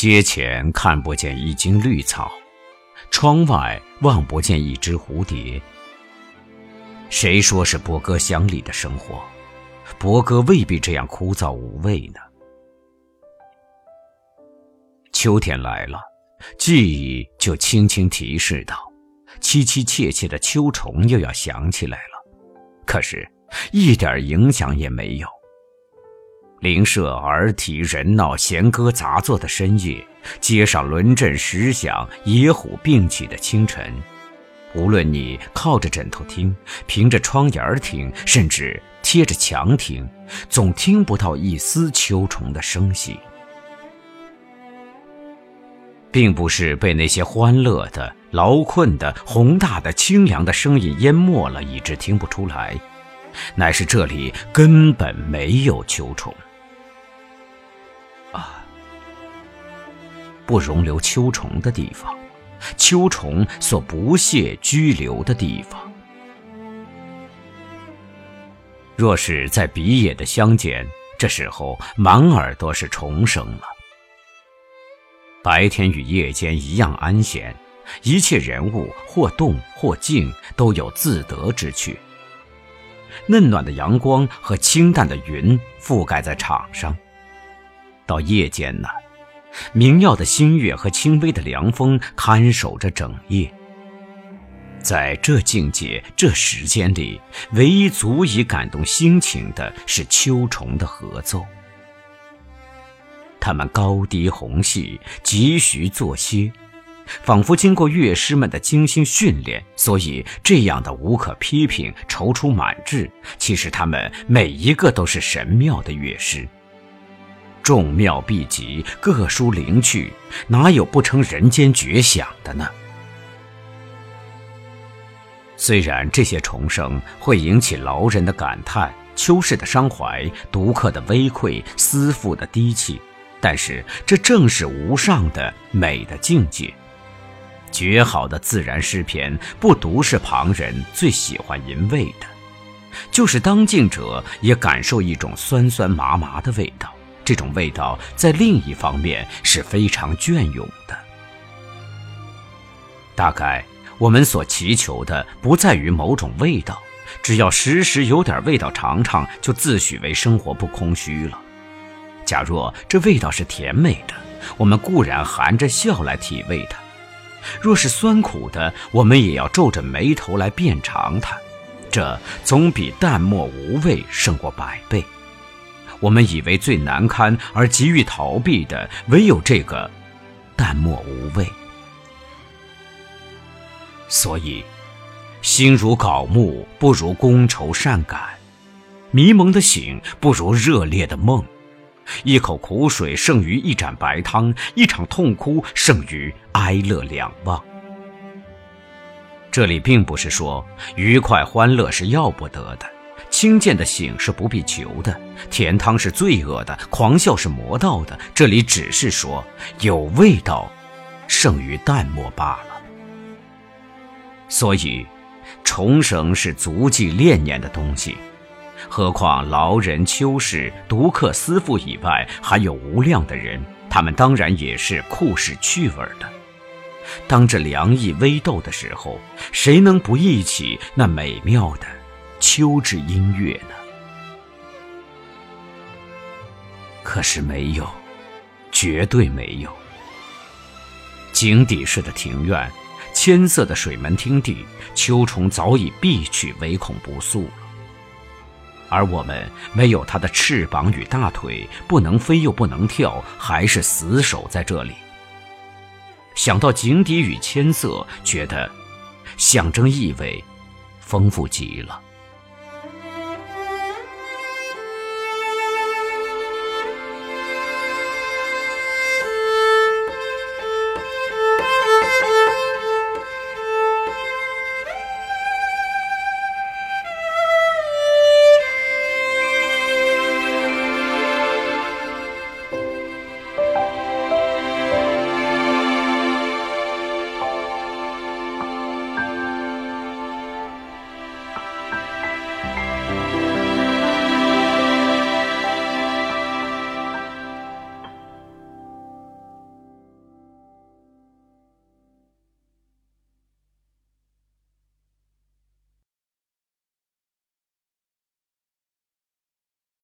街前看不见一茎绿草，窗外望不见一只蝴蝶。谁说是博歌乡里的生活？博歌未必这样枯燥无味呢。秋天来了，记忆就轻轻提示道：“凄凄切切的秋虫又要响起来了。”可是，一点影响也没有。邻舍儿啼人闹、弦歌杂作的深夜，街上轮阵时响、野虎并起的清晨，无论你靠着枕头听、凭着窗沿听，甚至贴着墙听，总听不到一丝秋虫的声息。并不是被那些欢乐的、劳困的、宏大的、清凉的声音淹没了，以致听不出来，乃是这里根本没有秋虫。不容留秋虫的地方，秋虫所不屑居留的地方。若是在鼻野的乡间，这时候满耳朵是虫声了。白天与夜间一样安闲，一切人物或动或静，都有自得之趣。嫩暖的阳光和清淡的云覆盖在场上。到夜间呢，明耀的新月和轻微的凉风看守着整夜。在这境界、这时间里，唯一足以感动心情的是秋虫的合奏。他们高低鸿细，急徐作歇，仿佛经过乐师们的精心训练，所以这样的无可批评、踌躇满志。其实他们每一个都是神妙的乐师，众妙毕极，各抒灵趣，哪有不成人间绝响的呢？虽然这些虫声会引起劳人的感叹、秋世的伤怀、读客的微愧、思妇的低泣。但是，这正是无上的美的境界。绝好的自然诗篇，不独是旁人最喜欢吟味的，就是当境者也感受一种酸酸麻麻的味道。这种味道，在另一方面是非常隽永的。大概我们所祈求的，不在于某种味道，只要时时有点味道尝尝，就自诩为生活不空虚了。假若这味道是甜美的，我们固然含着笑来体味它；若是酸苦的，我们也要皱着眉头来变尝它。这总比淡漠无味胜过百倍。我们以为最难堪而急于逃避的，唯有这个淡漠无味。所以，心如槁木，不如觥筹善感；迷蒙的醒，不如热烈的梦。一口苦水胜于一盏白汤，一场痛哭胜于哀乐两忘。这里并不是说愉快欢乐是要不得的，清贱的醒是不必求的，甜汤是罪恶的，狂笑是魔道的。这里只是说有味道，胜于淡漠罢了。所以，重生是足迹恋念的东西。何况劳人、秋士、独客、思妇以外，还有无量的人，他们当然也是酷使趣味的。当这凉意微斗的时候，谁能不忆起那美妙的秋之音乐呢？可是没有，绝对没有。井底式的庭院，千色的水门汀地，秋虫早已避去，唯恐不速了。而我们没有它的翅膀与大腿，不能飞又不能跳，还是死守在这里。想到井底与千色，觉得象征意味丰富极了。